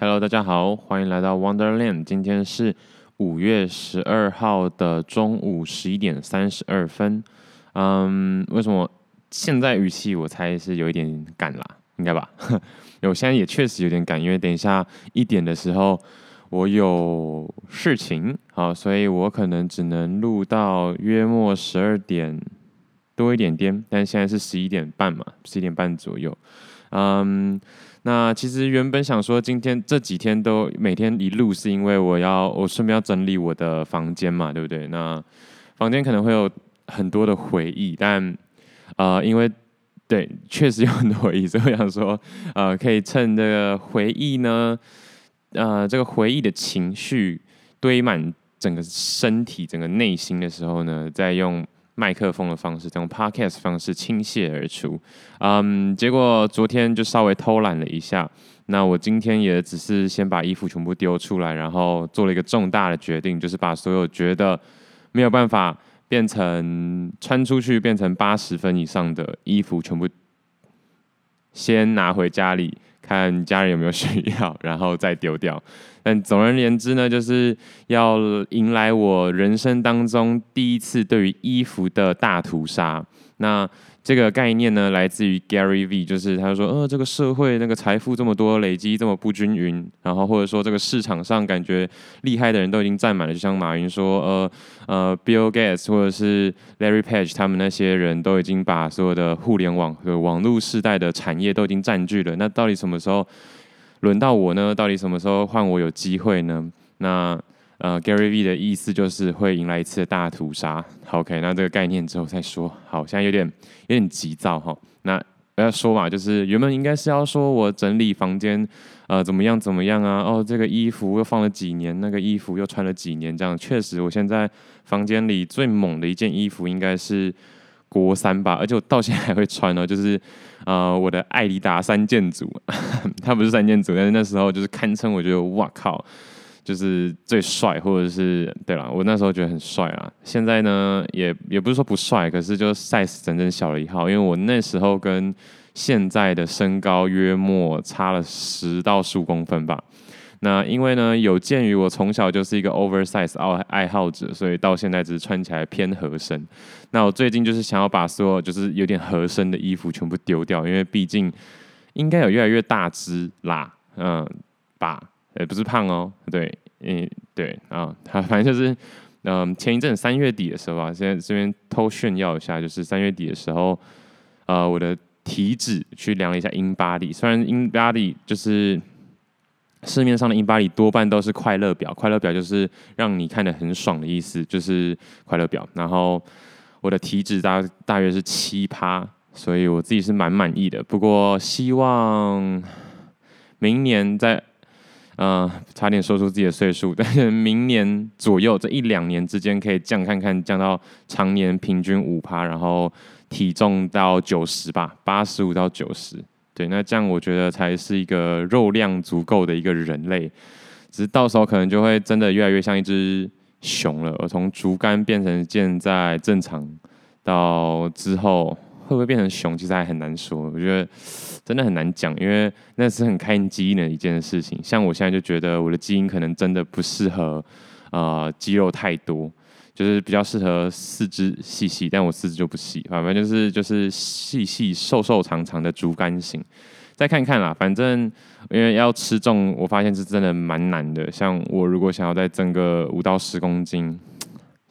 Hello，大家好，欢迎来到 Wonderland。今天是五月十二号的中午十一点三十二分。嗯，为什么现在语气我猜是有一点赶啦？应该吧？我现在也确实有点赶，因为等一下一点的时候我有事情，好，所以我可能只能录到约莫十二点多一点点。但现在是十一点半嘛，十一点半左右。嗯。那其实原本想说，今天这几天都每天一录，是因为我要我顺便要整理我的房间嘛，对不对？那房间可能会有很多的回忆，但呃，因为对，确实有很多回忆，所以我想说，呃，可以趁这个回忆呢，呃，这个回忆的情绪堆满整个身体、整个内心的时候呢，再用。麦克风的方式，这种 podcast 方式倾泻而出，嗯，结果昨天就稍微偷懒了一下，那我今天也只是先把衣服全部丢出来，然后做了一个重大的决定，就是把所有觉得没有办法变成穿出去变成八十分以上的衣服，全部先拿回家里。看家人有没有需要，然后再丢掉。但总而言之呢，就是要迎来我人生当中第一次对于衣服的大屠杀。那这个概念呢，来自于 Gary V，就是他说，呃，这个社会那个财富这么多，累积这么不均匀，然后或者说这个市场上感觉厉害的人都已经占满了，就像马云说，呃呃，Bill Gates 或者是 Larry Page 他们那些人都已经把所有的互联网和网络时代的产业都已经占据了，那到底什么时候轮到我呢？到底什么时候换我有机会呢？那呃，Gary V 的意思就是会迎来一次大屠杀。OK，那这个概念之后再说。好，现在有点有点急躁哈。那不要说嘛，就是原本应该是要说我整理房间，呃，怎么样怎么样啊？哦，这个衣服又放了几年，那个衣服又穿了几年，这样确实，我现在房间里最猛的一件衣服应该是国三吧，而且我到现在还会穿哦，就是呃我的艾迪达三件组，它不是三件组，但是那时候就是堪称我觉得哇靠。就是最帅，或者是对了，我那时候觉得很帅啊。现在呢，也也不是说不帅，可是就 size 整整小了一号。因为我那时候跟现在的身高约莫差了十到十五公分吧。那因为呢，有鉴于我从小就是一个 oversize 爱爱好者，所以到现在只是穿起来偏合身。那我最近就是想要把所有就是有点合身的衣服全部丢掉，因为毕竟应该有越来越大只啦，嗯，吧。也不是胖哦，对，嗯，对啊，他反正就是，嗯，前一阵三月底的时候啊，现在这边偷炫耀一下，就是三月底的时候，呃，我的体脂去量了一下 InBody，虽然 InBody 就是市面上的 InBody 多半都是快乐表，快乐表就是让你看得很爽的意思，就是快乐表。然后我的体脂大大约是七趴，所以我自己是蛮满意的。不过希望明年在、呃，差点说出自己的岁数，但是明年左右这一两年之间可以降看看，降到常年平均五趴，然后体重到九十吧，八十五到九十，对，那这样我觉得才是一个肉量足够的一个人类，只是到时候可能就会真的越来越像一只熊了，我从竹竿变成现在正常，到之后。会不会变成熊？其实还很难说。我觉得真的很难讲，因为那是很看基因的一件事情。像我现在就觉得我的基因可能真的不适合，呃，肌肉太多，就是比较适合四肢细细，但我四肢就不细，反正就是就是细细瘦瘦长长的竹竿型。再看看啦，反正因为要吃重，我发现是真的蛮难的。像我如果想要再增个五到十公斤，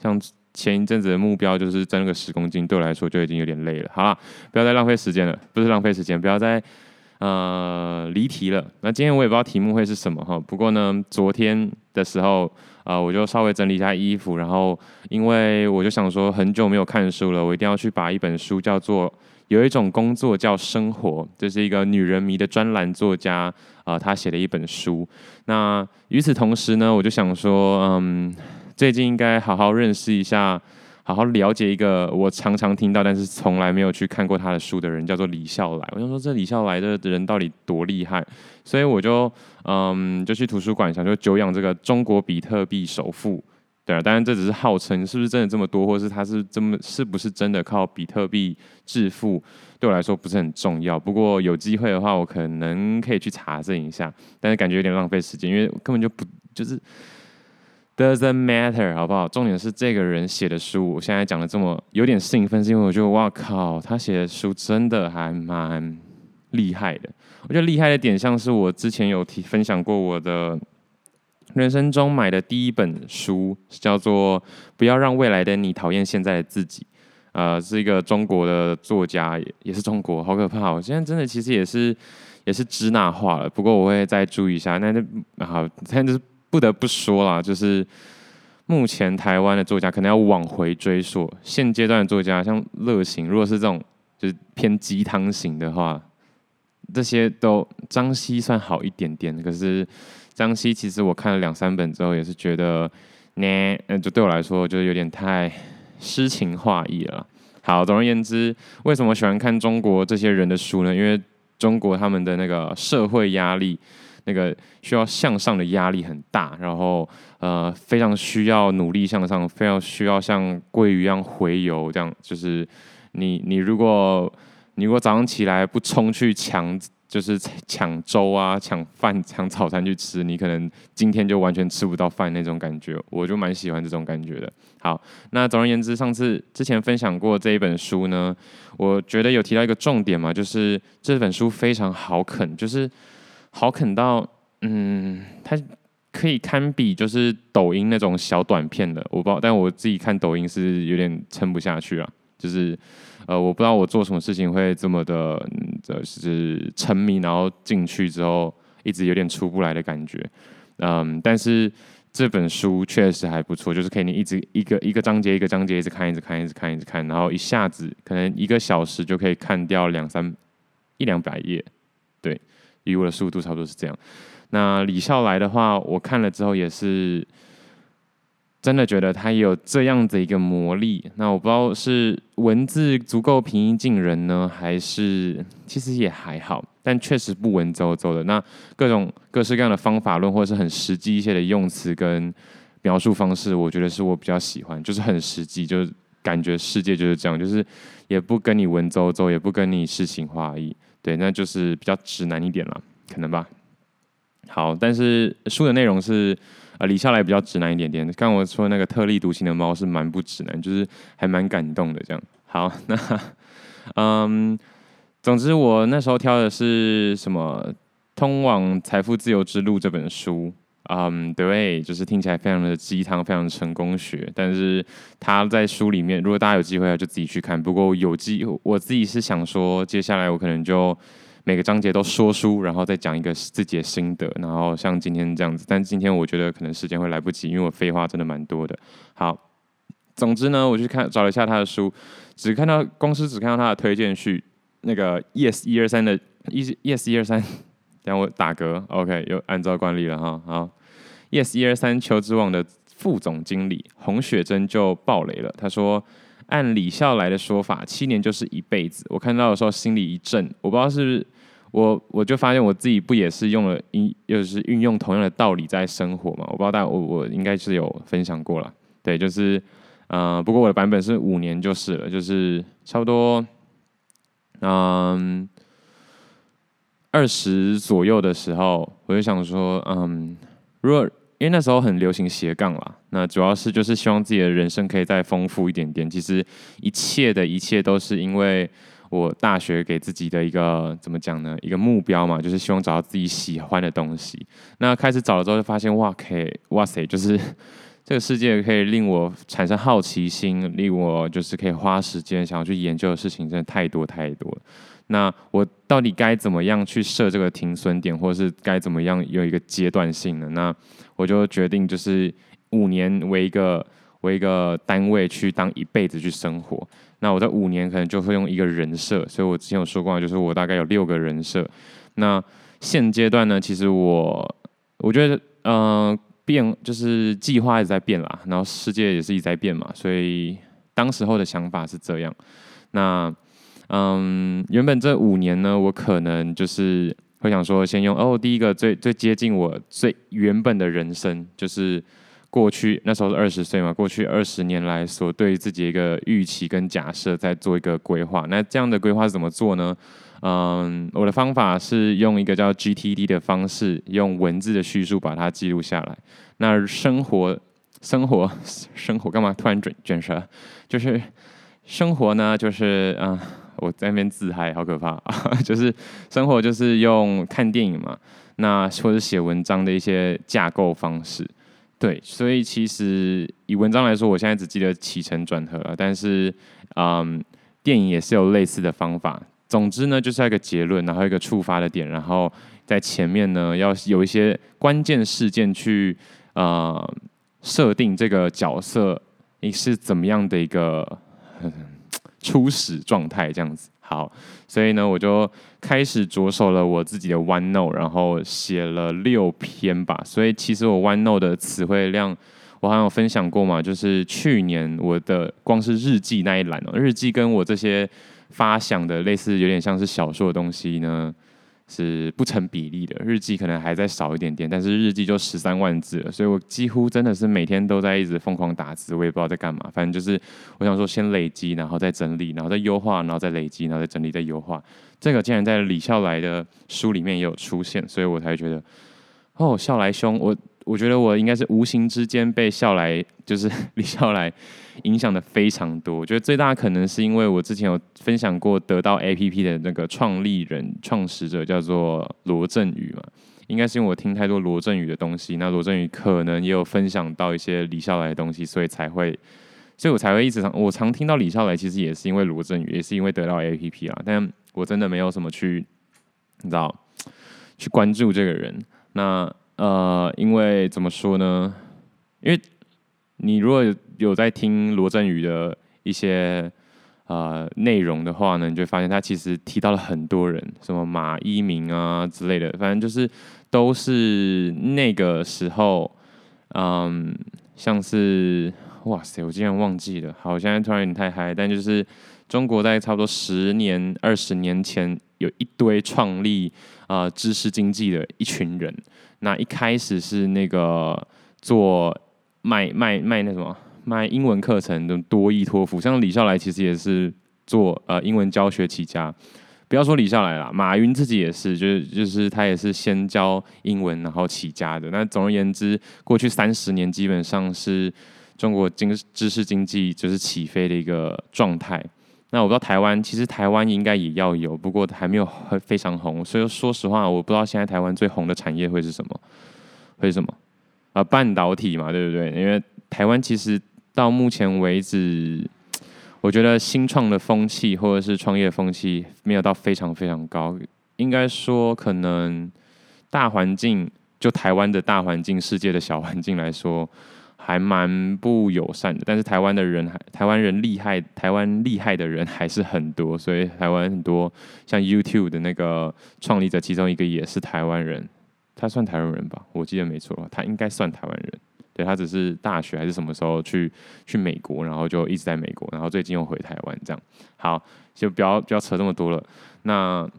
像。前一阵子的目标就是增个十公斤，对我来说就已经有点累了。好了，不要再浪费时间了，不是浪费时间，不要再呃离题了。那今天我也不知道题目会是什么哈，不过呢，昨天的时候啊、我就稍微整理一下衣服，然后因为我就想说很久没有看书了，我一定要去把一本书叫做《有一种工作叫生活》，这是一个女人迷的专栏作家啊、呃，他写的一本书。那与此同时呢，我就想说，嗯。最近应该好好认识一下，好好了解一个我常常听到但是从来没有去看过他的书的人，叫做李笑来。我想说这李笑来的人到底多厉害，所以我就嗯就去图书馆想说久仰这个中国比特币首富对啊，当然这只是号称，是不是真的这么多，或是他是这么是不是真的靠比特币致富，对我来说不是很重要。不过有机会的话，我可能可以去查证一下，但是感觉有点浪费时间，因为根本就不就是。Doesn't matter，好不好？重点是这个人写的书，我现在讲的这么有点兴奋，是因为我觉得哇靠，他写的书真的还蛮厉害的。我觉得厉害的点，像是我之前有提分享过，我的人生中买的第一本书，叫做《不要让未来的你讨厌现在的自己》。呃，是一个中国的作家，也也是中国，好可怕！我现在真的其实也是也是支那化了，不过我会再注意一下。那那好，但是。不得不说啦，就是目前台湾的作家可能要往回追溯，现阶段的作家像乐行，如果是这种就是偏鸡汤型的话，这些都张西算好一点点。可是张西其实我看了两三本之后，也是觉得呢，嗯，就对我来说就有点太诗情画意了。好，总而言之，为什么喜欢看中国这些人的书呢？因为中国他们的那个社会压力。那个需要向上的压力很大，然后呃非常需要努力向上，非常需要像鲑鱼一样洄游，这样就是你你如果你如果早上起来不冲去抢，就是抢粥啊、抢饭、抢早餐去吃，你可能今天就完全吃不到饭那种感觉。我就蛮喜欢这种感觉的。好，那总而言之，上次之前分享过这一本书呢，我觉得有提到一个重点嘛，就是这本书非常好啃，就是。好啃到，嗯，它可以堪比就是抖音那种小短片的，我不知道，但我自己看抖音是有点撑不下去啊。就是，呃，我不知道我做什么事情会这么的，就是沉迷，然后进去之后一直有点出不来的感觉。嗯，但是这本书确实还不错，就是可以你一直一个一个章节一个章节一直看，一直看，一直看，一直看，然后一下子可能一个小时就可以看掉两三一两百页，对。以我的速度差不多是这样。那李笑来的话，我看了之后也是真的觉得他也有这样子一个魔力。那我不知道是文字足够平易近人呢，还是其实也还好，但确实不文绉绉的。那各种各式各样的方法论，或者是很实际一些的用词跟描述方式，我觉得是我比较喜欢，就是很实际，就是感觉世界就是这样，就是也不跟你文绉绉，也不跟你诗情画意。对，那就是比较直男一点了，可能吧。好，但是书的内容是，呃，理下来比较直男一点点。刚刚我说那个特立独行的猫是蛮不直男，就是还蛮感动的这样。好，那嗯，总之我那时候挑的是什么《通往财富自由之路》这本书。嗯对，就是听起来非常的鸡汤，非常成功学。但是他在书里面，如果大家有机会就自己去看。不过有机，我自己是想说，接下来我可能就每个章节都说书，然后再讲一个自己的心得。然后像今天这样子，但今天我觉得可能时间会来不及，因为我废话真的蛮多的。好，总之呢，我去看找了一下他的书，只看到公司只看到他的推荐序，那个 yes 一二三的 yes 一二三，等我打嗝，OK，又按照惯例了哈，好。Yes，一二三，求职网的副总经理洪雪珍就爆雷了。他说：“按李笑来的说法，七年就是一辈子。”我看到的时候心里一震，我不知道是不是我，我就发现我自己不也是用了一，又是运用同样的道理在生活嘛？我不知道大家，我我应该是有分享过了。对，就是，呃，不过我的版本是五年就是了，就是差不多，嗯，二十左右的时候，我就想说，嗯。如果因为那时候很流行斜杠啦，那主要是就是希望自己的人生可以再丰富一点点。其实一切的一切都是因为我大学给自己的一个怎么讲呢？一个目标嘛，就是希望找到自己喜欢的东西。那开始找了之后，就发现哇，可以哇塞，就是 这个世界可以令我产生好奇心，令我就是可以花时间想要去研究的事情，真的太多太多了。那我到底该怎么样去设这个停损点，或者是该怎么样有一个阶段性的？那我就决定就是五年为一个为一个单位去当一辈子去生活。那我在五年可能就会用一个人设，所以我之前有说过，就是我大概有六个人设。那现阶段呢，其实我我觉得，嗯、变就是计划一直在变啦，然后世界也是一直在变嘛，所以当时候的想法是这样。那嗯，原本这五年呢，我可能就是会想说，先用哦，第一个最最接近我最原本的人生，就是过去那时候是二十岁嘛，过去二十年来所对自己一个预期跟假设，在做一个规划。那这样的规划是怎么做呢？嗯，我的方法是用一个叫 GTD 的方式，用文字的叙述把它记录下来。那生活，生活，生活干嘛？突然卷卷舌，就是生活呢，就是啊、嗯，我在那边自嗨，好可怕啊！就是生活就是用看电影嘛，那或者写文章的一些架构方式。对，所以其实以文章来说，我现在只记得起承转合了，但是嗯，电影也是有类似的方法。总之呢，就是要一个结论，然后一个触发的点，然后在前面呢，要有一些关键事件去呃设定这个角色你是怎么样的一个初始状态，这样子。好，所以呢，我就开始着手了我自己的 OneNote，然后写了六篇吧。所以其实我 OneNote 的词汇量，我好像有分享过嘛，就是去年我的光是日记那一栏哦，日记跟我这些。发想的类似有点像是小说的东西呢，是不成比例的。日记可能还在少一点点，但是日记就十三万字了，所以我几乎真的是每天都在一直疯狂打字，我也不知道在干嘛。反正就是我想说，先累积，然后再整理，然后再优化，然后再累积，然后再整理，再优化。这个竟然在李笑来的书里面也有出现，所以我才觉得，哦，笑来兄，我我觉得我应该是无形之间被笑来，就是李笑来。影响的非常多，我觉得最大可能是因为我之前有分享过得到 APP 的那个创立人、创始者叫做罗振宇嘛，应该是因为我听太多罗振宇的东西，那罗振宇可能也有分享到一些李笑来的东西，所以才会，所以我才会一直常我常听到李笑来，其实也是因为罗振宇，也是因为得到 APP 啊，但我真的没有什么去，你知道，去关注这个人，那呃，因为怎么说呢？因为你如果有在听罗振宇的一些呃内容的话呢，你就发现他其实提到了很多人，什么马一鸣啊之类的，反正就是都是那个时候，嗯，像是哇塞，我竟然忘记了，好，现在突然有点太嗨，但就是中国在差不多十年、二十年前，有一堆创立啊、呃、知识经济的一群人，那一开始是那个做。卖卖卖那什么卖英文课程的多益托福，像李笑来其实也是做呃英文教学起家。不要说李笑来了，马云自己也是，就是就是他也是先教英文然后起家的。那总而言之，过去三十年基本上是中国经知识经济就是起飞的一个状态。那我不知道台湾，其实台湾应该也要有，不过还没有非常红。所以说实话，我不知道现在台湾最红的产业会是什么，会是什么？呃，半导体嘛，对不对？因为台湾其实到目前为止，我觉得新创的风气或者是创业风气没有到非常非常高。应该说，可能大环境就台湾的大环境、世界的小环境来说，还蛮不友善的。但是台湾的人还，台湾人厉害，台湾厉害的人还是很多。所以台湾很多像 YouTube 的那个创立者，其中一个也是台湾人。他算台湾人吧，我记得没错，他应该算台湾人。对，他只是大学还是什么时候去去美国，然后就一直在美国，然后最近又回台湾这样。好，就不要不要扯这么多了。那，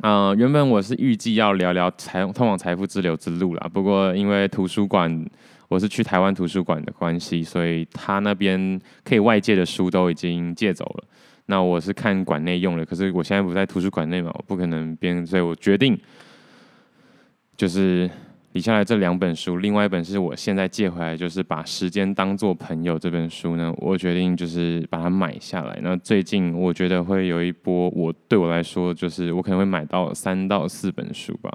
呃，原本我是预计要聊聊财通往财富之流之路啦，不过因为图书馆，我是去台湾图书馆的关系，所以他那边可以外借的书都已经借走了。那我是看馆内用的，可是我现在不在图书馆内嘛，我不可能边，所以我决定。就是李笑来这两本书，另外一本是我现在借回来，就是把时间当作朋友这本书呢，我决定就是把它买下来。那最近我觉得会有一波，我对我来说就是我可能会买到三到四本书吧。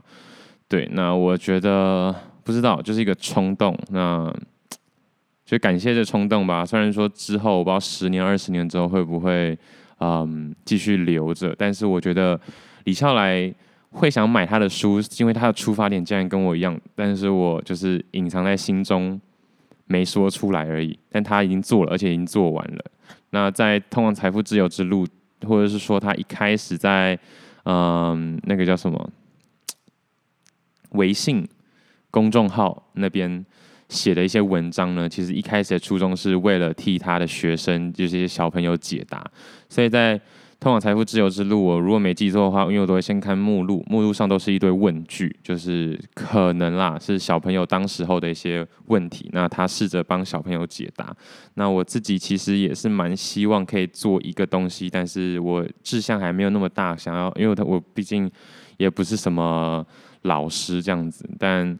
对，那我觉得不知道，就是一个冲动。那就感谢这冲动吧。虽然说之后我不知道十年、二十年之后会不会嗯继续留着，但是我觉得李笑来。会想买他的书，因为他的出发点竟然跟我一样，但是我就是隐藏在心中，没说出来而已。但他已经做了，而且已经做完了。那在通往财富自由之路，或者是说他一开始在嗯那个叫什么微信公众号那边写的一些文章呢，其实一开始的初衷是为了替他的学生，就是一些小朋友解答。所以在通往财富自由之路，我如果没记错的话，因为我都会先看目录，目录上都是一堆问句，就是可能啦，是小朋友当时候的一些问题，那他试着帮小朋友解答。那我自己其实也是蛮希望可以做一个东西，但是我志向还没有那么大，想要，因为他我毕竟也不是什么老师这样子，但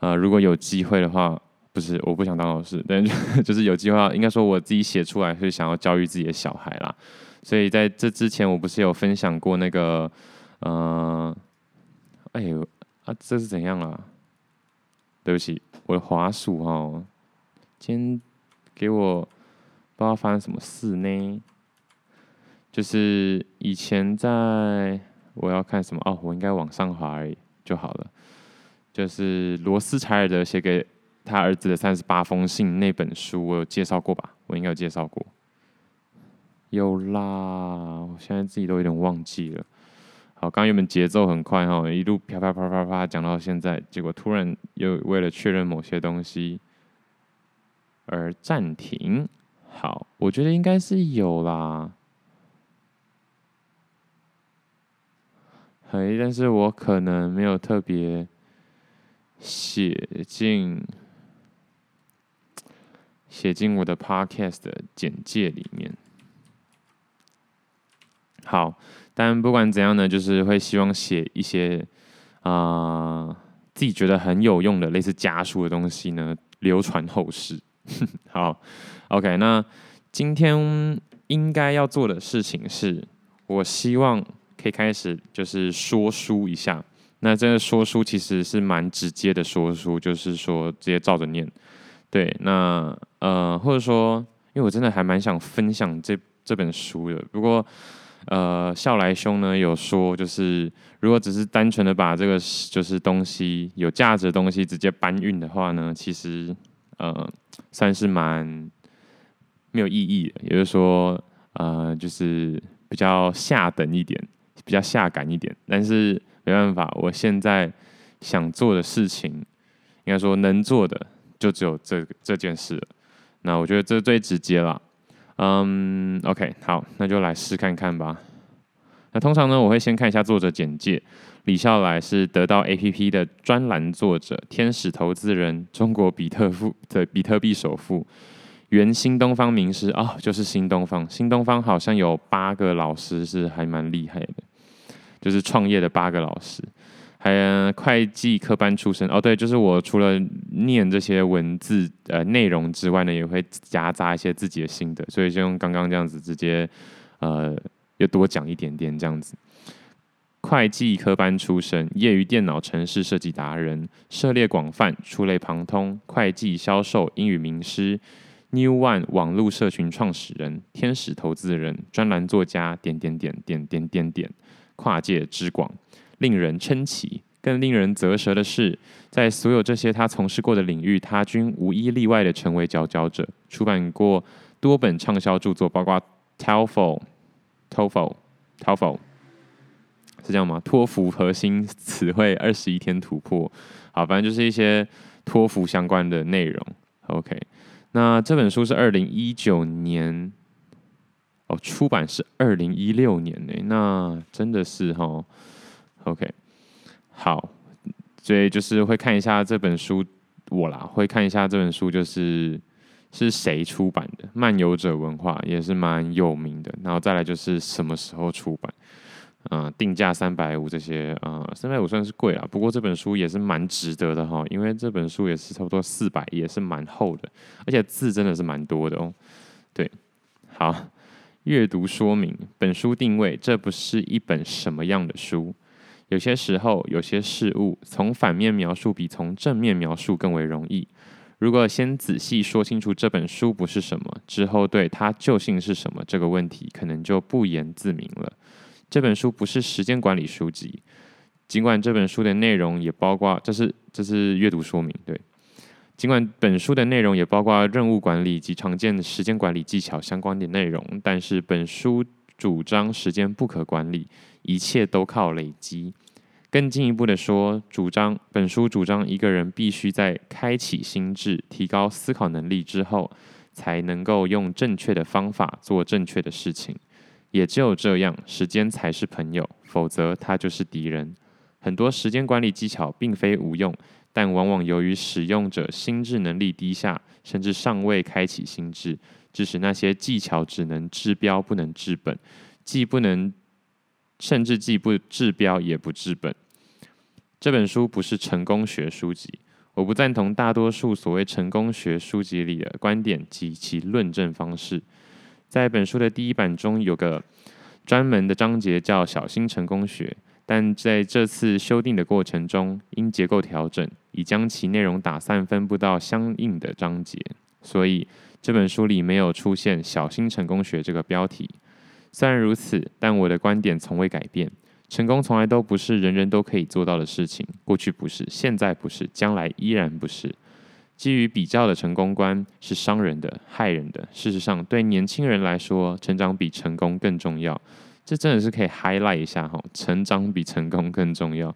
呃，如果有机会的话，不是我不想当老师，但 就是有机会，应该说我自己写出来是想要教育自己的小孩啦。所以在这之前，我不是有分享过那个，呃，哎呦啊，这是怎样啊？对不起，我的滑鼠哦，今天给我不知道发生什么事呢？就是以前在我要看什么哦，我应该往上滑而已就好了。就是罗斯柴尔德写给他儿子的三十八封信那本书，我有介绍过吧？我应该有介绍过。有啦，我现在自己都有点忘记了。好，刚刚原本节奏很快哈，一路啪啪啪啪啪讲到现在，结果突然又为了确认某些东西而暂停。好，我觉得应该是有啦。嘿，但是我可能没有特别。写进写进我的 podcast 的简介里面。好，但不管怎样呢，就是会希望写一些啊、自己觉得很有用的类似家书的东西呢，流传后世。好，OK，那今天应该要做的事情是，我希望可以开始就是说书一下。那这个说书其实是蛮直接的说书，就是说直接照着念。对，那呃，或者说，因为我真的还蛮想分享这这本书的。不过，呃，笑来兄呢有说，就是如果只是单纯的把这个就是东西有价值的东西直接搬运的话呢，其实呃算是蛮没有意义的。也就是说，呃，就是比较下等一点，比较下感一点，但是。没办法，我现在想做的事情，应该说能做的就只有这这件事。那我觉得这最直接了。嗯，OK，好，那就来试看看吧。那通常呢，我会先看一下作者简介。李笑来是得到 APP 的专栏作者，天使投资人，中国比特富的比特币首富，原新东方名师哦，就是新东方。新东方好像有八个老师，是还蛮厉害的。就是创业的八个老师，还有会计科班出身哦。对，就是我除了念这些文字呃内容之外呢，也会夹杂一些自己的心得，所以就用刚刚这样子直接呃又多讲一点点这样子。会计科班出身，业余电脑城市设计达人，涉猎广泛，触类旁通，会计销售英语名师，New One 网络社群创始人，天使投资人，专栏作家，点点点点点点点。跨界之广，令人称奇。更令人啧舌的是，在所有这些他从事过的领域，他均无一例外的成为佼佼者。出版过多本畅销著作，包括 TOEFL、TOEFL、TOEFL，是这样吗？托福核心词汇 二十一天突破。好，反正就是一些托福相关的内容。OK，那这本书是二零一九年。哦，出版是二零一六年呢，那真的是哈，OK，好，所以就是会看一下这本书，我啦会看一下这本书，就是是谁出版的，漫游者文化也是蛮有名的，然后再来就是什么时候出版，啊、定价三百五这些，啊、呃，三百五算是贵了，不过这本书也是蛮值得的哈，因为这本书也是差不多四百，也是蛮厚的，而且字真的是蛮多的哦，对，好。阅读说明：本书定位，这不是一本什么样的书。有些时候，有些事物，从反面描述比从正面描述更为容易。如果先仔细说清楚这本书不是什么，之后对它究竟是什么这个问题，可能就不言自明了。这本书不是时间管理书籍，尽管这本书的内容也包括，这是这是阅读说明，对。尽管本书的内容也包括任务管理及常见的时间管理技巧相关的内容，但是本书主张时间不可管理，一切都靠累积。更进一步的说，主张本书主张一个人必须在开启心智、提高思考能力之后，才能够用正确的方法做正确的事情。也只有这样，时间才是朋友，否则它就是敌人。很多时间管理技巧并非无用，但往往由于使用者心智能力低下，甚至尚未开启心智，致使那些技巧只能治标不能治本，既不能，甚至既不治标也不治本。这本书不是成功学书籍，我不赞同大多数所谓成功学书籍里的观点及其论证方式。在本书的第一版中，有个专门的章节叫“小心成功学”，但在这次修订的过程中，因结构调整，已将其内容打散分布到相应的章节，所以这本书里没有出现“小心成功学”这个标题。虽然如此，但我的观点从未改变：成功从来都不是人人都可以做到的事情，过去不是，现在不是，将来依然不是。基于比较的成功观是伤人的、害人的。事实上，对年轻人来说，成长比成功更重要。这真的是可以 highlight 一下哈，成长比成功更重要。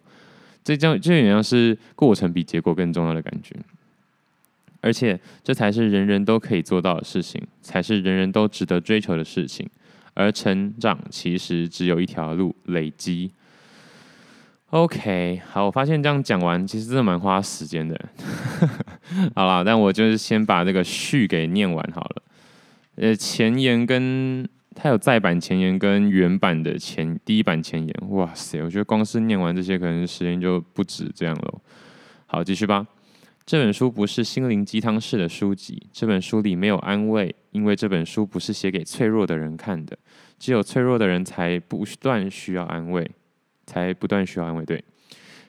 这叫就有点像是过程比结果更重要的感觉。而且，这才是人人都可以做到的事情，才是人人都值得追求的事情。而成长其实只有一条路：累积。OK，好，我发现这样讲完，其实真的蛮花时间的。好啦，但我就是先把这个序给念完好了。呃，前言跟它有再版前言跟原版的前第一版前言，哇塞，我觉得光是念完这些，可能时间就不止这样了。好，继续吧。这本书不是心灵鸡汤式的书籍，这本书里没有安慰，因为这本书不是写给脆弱的人看的，只有脆弱的人才不断需要安慰。才不断需要安慰。对，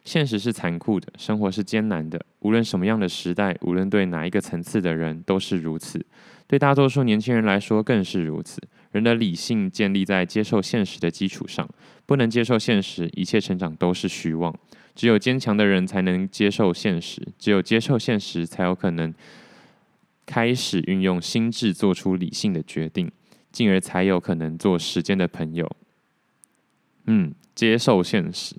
现实是残酷的，生活是艰难的。无论什么样的时代，无论对哪一个层次的人，都是如此。对大多数年轻人来说，更是如此。人的理性建立在接受现实的基础上，不能接受现实，一切成长都是虚妄。只有坚强的人才能接受现实，只有接受现实，才有可能开始运用心智做出理性的决定，进而才有可能做时间的朋友。嗯。接受现实，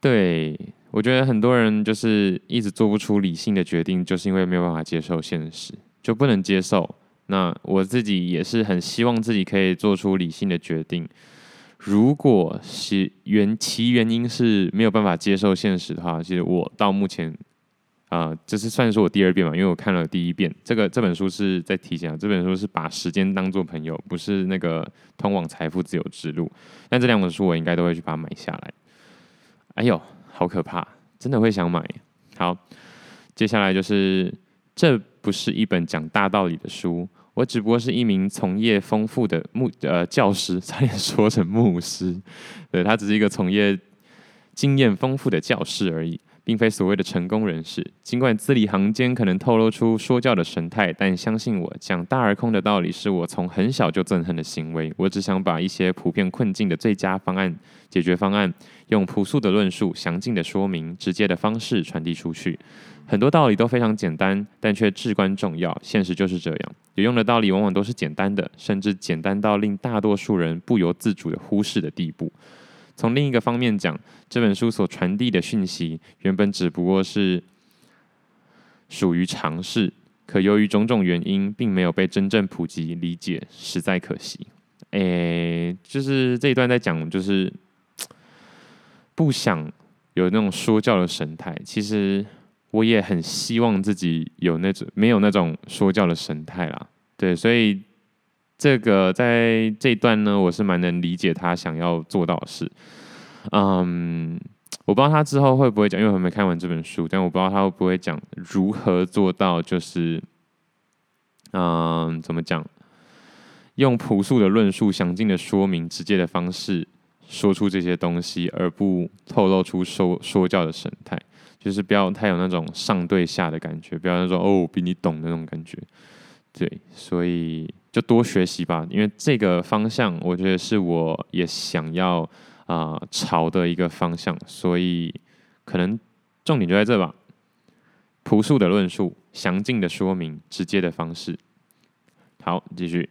对，我觉得很多人就是一直做不出理性的决定，就是因为没有办法接受现实，就不能接受。那我自己也是很希望自己可以做出理性的决定。如果是原其原因是没有办法接受现实的话，其实我到目前。啊、这是算是我第二遍嘛，因为我看了第一遍。这个这本书是在提醒啊，这本书是把时间当做朋友，不是那个通往财富自由之路。但这两本书我应该都会去把它买下来。哎呦，好可怕，真的会想买。好，接下来就是，这不是一本讲大道理的书，我只不过是一名从业丰富的牧呃教师，差点说成牧师，对，他只是一个从业经验丰富的教师而已。并非所谓的成功人士，尽管字里行间可能透露出说教的神态，但相信我，讲大而空的道理是我从很小就憎恨的行为。我只想把一些普遍困境的最佳方案、解决方案，用朴素的论述、详尽的说明、直接的方式传递出去。很多道理都非常简单，但却至关重要。现实就是这样，有用的道理往往都是简单的，甚至简单到令大多数人不由自主的忽视的地步。从另一个方面讲，这本书所传递的讯息原本只不过是属于常识，可由于种种原因，并没有被真正普及理解，实在可惜。诶，就是这一段在讲，就是 不想有那种说教的神态。其实我也很希望自己有那种没有那种说教的神态啦。对，所以。这个在这一段呢，我是蛮能理解他想要做到的事。嗯，我不知道他之后会不会讲，因为我还没看完这本书，但我不知道他会不会讲如何做到，就是嗯，怎么讲，用朴素的论述、详尽的说明、直接的方式说出这些东西，而不透露出说说教的神态，就是不要太有那种上对下的感觉，不要那种哦比你懂的那种感觉。对，所以。就多学习吧，因为这个方向我觉得是我也想要啊、朝的一个方向，所以可能重点就在这吧。朴素的论述，详尽的说明，直接的方式。好，继续。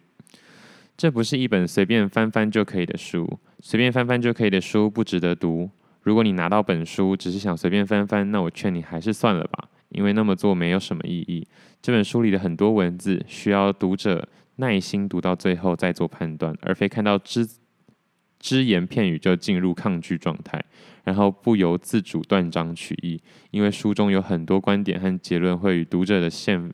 这不是一本随便翻翻就可以的书，随便翻翻就可以的书不值得读。如果你拿到本书只是想随便翻翻，那我劝你还是算了吧，因为那么做没有什么意义。这本书里的很多文字需要读者。耐心读到最后再做判断，而非看到只只言片语就进入抗拒状态，然后不由自主断章取义。因为书中有很多观点和结论会与读者的现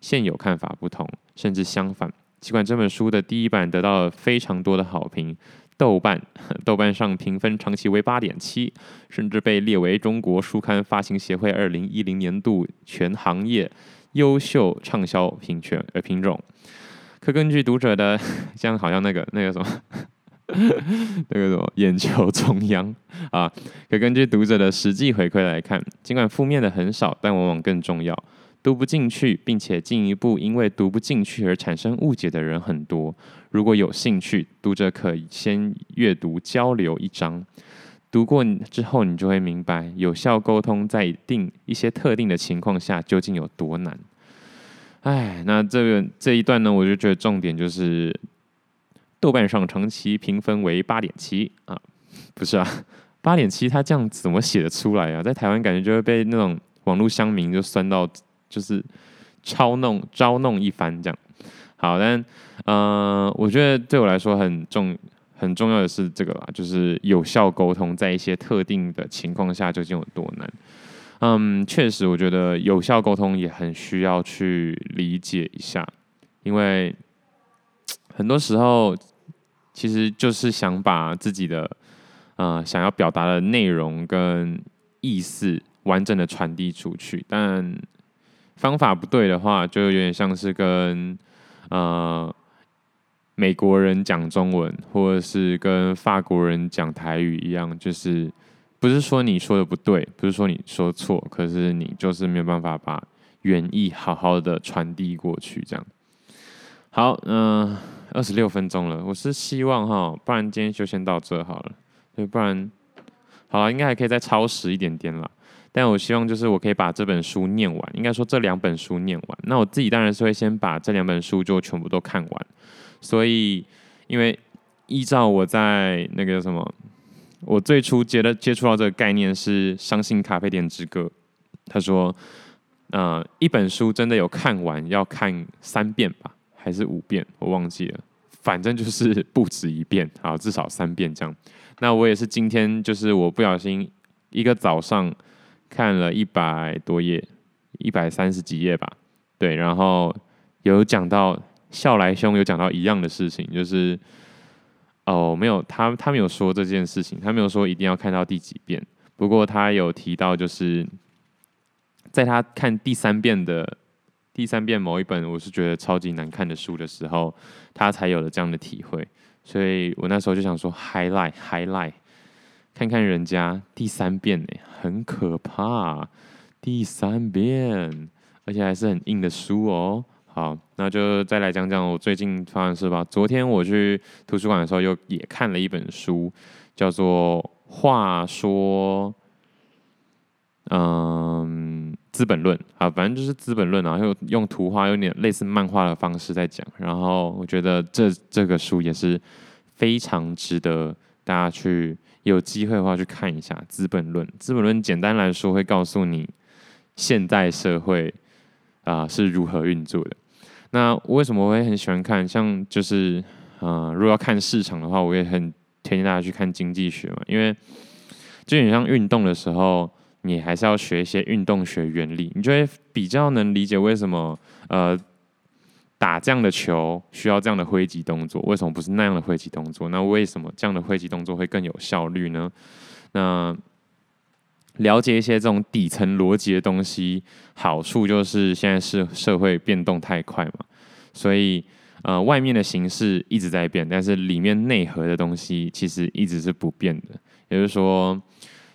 现有看法不同，甚至相反。尽管这本书的第一版得到了非常多的好评。豆瓣豆瓣上评分长期为八点七，甚至被列为中国书刊发行协会二零一零年度全行业优秀畅销品权呃品种。可根据读者的，像好像那个那个什么 那个什么眼球中央啊，可根据读者的实际回馈来看，尽管负面的很少，但往往更重要。读不进去，并且进一步因为读不进去而产生误解的人很多。如果有兴趣，读者可以先阅读交流一章，读过之后，你就会明白有效沟通在一定一些特定的情况下究竟有多难。哎，那这个这一段呢，我就觉得重点就是豆瓣上长期评分为八点七啊，不是啊，八点七，他这样怎么写得出来啊？在台湾感觉就会被那种网络乡民就酸到。就是操弄、招弄一番这样，好，但呃，我觉得对我来说很重、很重要的是这个啦，就是有效沟通，在一些特定的情况下究竟有多难。嗯，确实，我觉得有效沟通也很需要去理解一下，因为很多时候其实就是想把自己的呃想要表达的内容跟意思完整的传递出去，但方法不对的话，就有点像是跟呃美国人讲中文，或者是跟法国人讲台语一样，就是不是说你说的不对，不是说你说错，可是你就是没有办法把原意好好的传递过去。这样好，嗯、呃，二十六分钟了，我是希望哈，不然今天就先到这好了，对，不然好了，应该还可以再超时一点点了。但我希望就是我可以把这本书念完，应该说这两本书念完。那我自己当然是会先把这两本书就全部都看完。所以，因为依照我在那个什么，我最初接的接触到这个概念是《伤心咖啡店之歌》。他说，呃，一本书真的有看完要看三遍吧，还是五遍？我忘记了，反正就是不止一遍，好，至少三遍这样。那我也是今天就是我不小心一个早上。看了一百多页，一百三十几页吧，对，然后有讲到笑来兄有讲到一样的事情，就是哦，没有他他没有说这件事情，他没有说一定要看到第几遍，不过他有提到，就是在他看第三遍的第三遍某一本我是觉得超级难看的书的时候，他才有了这样的体会，所以我那时候就想说 highlight highlight。看看人家第三遍呢，很可怕，第三遍，而且还是很硬的书哦。好，那就再来讲讲我最近发生的事吧。昨天我去图书馆的时候，又也看了一本书，叫做《话说》，嗯，《资本论》啊，反正就是《资本论》啊，又用图画，有点类似漫画的方式在讲。然后我觉得这这个书也是非常值得大家去。有机会的话，去看一下《资本论》。《资本论》简单来说，会告诉你现代社会啊、是如何运作的。那为什么我会很喜欢看？像就是啊、如果要看市场的话，我也很推荐大家去看经济学嘛。因为就你像运动的时候，你还是要学一些运动学原理，你就会比较能理解为什么呃。打这样的球需要这样的挥击动作，为什么不是那样的挥击动作？那为什么这样的挥击动作会更有效率呢？那了解一些这种底层逻辑的东西，好处就是现在是社会变动太快嘛，所以呃，外面的形式一直在变，但是里面内核的东西其实一直是不变的。也就是说，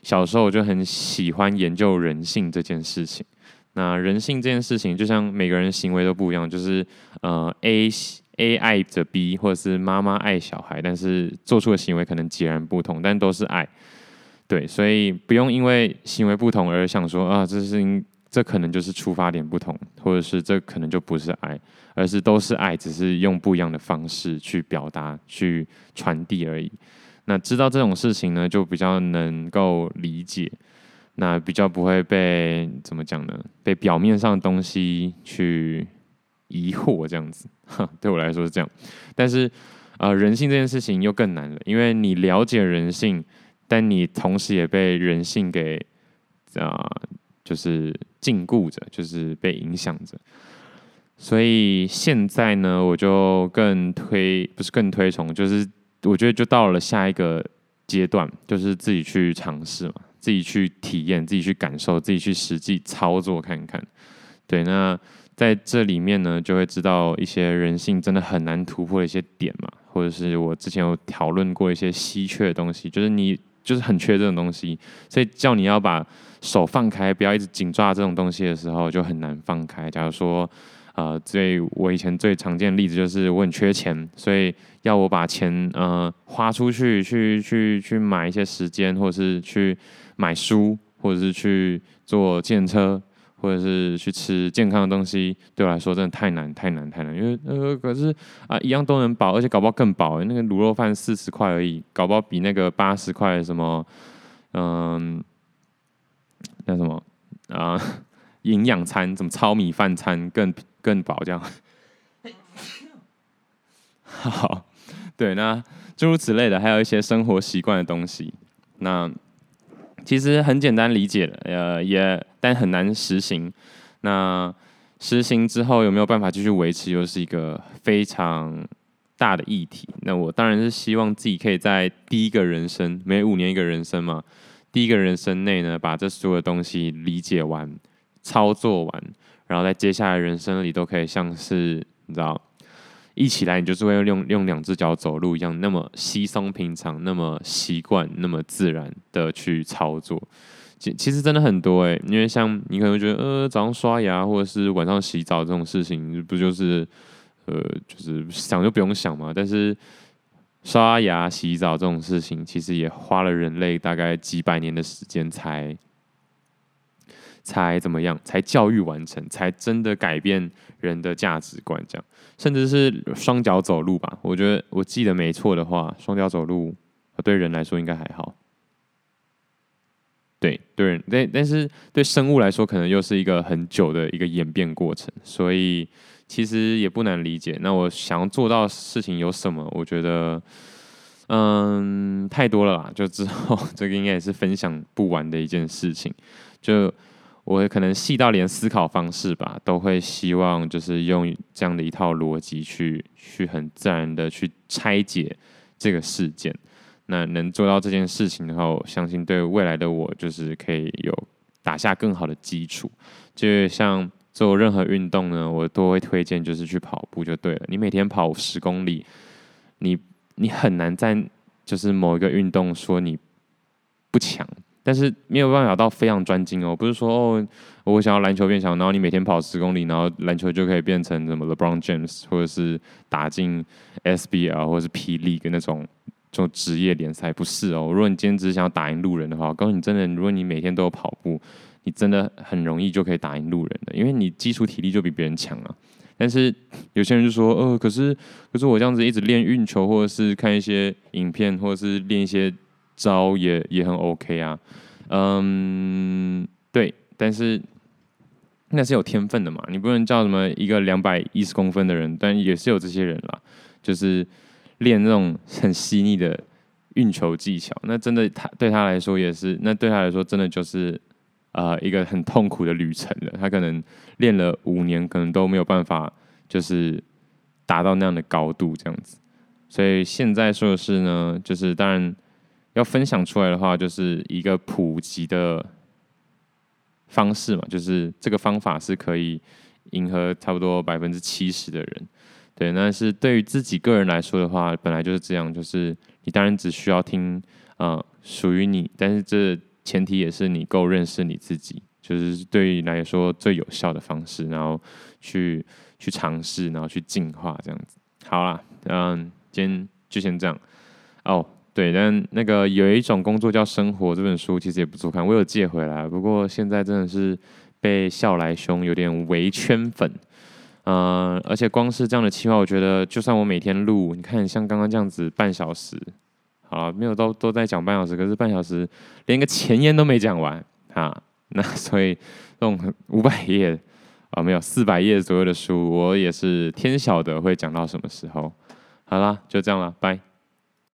小时候我就很喜欢研究人性这件事情。那人性这件事情，就像每个人行为都不一样，就是呃，A A 爱着 B，或者是妈妈爱小孩，但是做出的行为可能截然不同，但都是爱，对，所以不用因为行为不同而想说啊，这是这可能就是出发点不同，或者是这可能就不是爱，而是都是爱，只是用不一样的方式去表达、去传递而已。那知道这种事情呢，就比较能够理解。那比较不会被怎么讲呢？被表面上的东西去疑惑这样子。对我来说是这样，但是呃，人性这件事情又更难了，因为你了解人性，但你同时也被人性给啊、就是禁锢着，就是被影响着。所以现在呢，我就更推，不是更推崇，就是我觉得就到了下一个阶段，就是自己去尝试嘛，自己去体验，自己去感受，自己去实际操作看看。对，那在这里面呢，就会知道一些人性真的很难突破的一些点嘛，或者是我之前有讨论过一些稀缺的东西，就是你就是很缺这种东西，所以叫你要把手放开，不要一直紧抓这种东西的时候，就很难放开。假如说。呃，最我以前最常见的例子就是我很缺钱，所以要我把钱呃花出去，去去去买一些时间，或者是去买书，或者是去坐电车，或者是去吃健康的东西，对我来说真的太难太难太难。因为呃，可是啊、一样都能饱，而且搞不好更饱。那个卤肉饭四十块而已，搞不好比那个八十块什么，嗯、那，什么啊？营养餐，怎么糙米饭餐更更饱？这样，好，对，那诸如此类的，还有一些生活习惯的东西，那其实很简单理解的，呃，也但很难实行。那实行之后有没有办法继续维持，又是一个非常大的议题。那我当然是希望自己可以在第一个人生，每五年一个人生嘛，第一个人生内呢，把这所有东西理解完。操作完，然后在接下来人生里都可以像是你知道，一起来你就是会用用两只脚走路一样，那么稀松平常，那么习惯，那么自然的去操作。其其实真的很多诶，因为像你可能觉得，呃，早上刷牙或者是晚上洗澡这种事情，不就是呃，就是想就不用想嘛。但是刷牙、洗澡这种事情，其实也花了人类大概几百年的时间才。才怎么样？才教育完成，才真的改变人的价值观，这样，甚至是双脚走路吧。我觉得我记得没错的话，双脚走路对人来说应该还好。对对，但但是对生物来说，可能又是一个很久的一个演变过程。所以其实也不难理解。那我想要做到事情有什么？我觉得，嗯，太多了啦。就之后 这个应该也是分享不完的一件事情。就。我可能细到连思考方式吧，都会希望就是用这样的一套逻辑去去很自然的去拆解这个事件。那能做到这件事情的话，我相信对未来的我就是可以有打下更好的基础。就像做任何运动呢，我都会推荐就是去跑步就对了。你每天跑十公里，你你很难在就是某一个运动说你不强。但是没有办法到非常专精哦，不是说哦，我想要篮球变强，然后你每天跑十公里，然后篮球就可以变成什么 LeBron James，或者是打进 SBL 或者是 P League 那种这种职业联赛，不是哦。如果你今天只是想要打赢路人的话，我告诉你，真的，如果你每天都有跑步，你真的很容易就可以打赢路人的，因为你基础体力就比别人强啊。但是有些人就说，呃，可是可是我这样子一直练运球，或者是看一些影片，或者是练一些。招也也很 OK 啊，嗯，对，但是那是有天分的嘛，你不能叫什么一个两百一十公分的人，但也是有这些人啦，就是练那种很细腻的运球技巧，那真的他对他来说也是，那对他来说真的就是呃一个很痛苦的旅程了，他可能练了五年，可能都没有办法就是达到那样的高度这样子，所以现在说的是呢，就是当然。要分享出来的话，就是一个普及的方式嘛，就是这个方法是可以迎合差不多百分之七十的人，对。但是对于自己个人来说的话，本来就是这样，就是你当然只需要听啊属于你，但是这前提也是你够认识你自己，就是对于你来说最有效的方式，然后去去尝试，然后去进化这样子。好啦，嗯，今天就先这样哦。对，但那个有一种工作叫生活这本书，其实也不错看，我有借回来，不过现在真的是被笑来凶，有点围圈粉，嗯、而且光是这样的期望，我觉得就算我每天录，你看像刚刚这样子半小时，好了，没有都都在讲半小时，可是半小时连个前言都没讲完啊，那所以这种五百页，啊，没有四百页左右的书，我也是天晓得会讲到什么时候。好啦，就这样了，拜。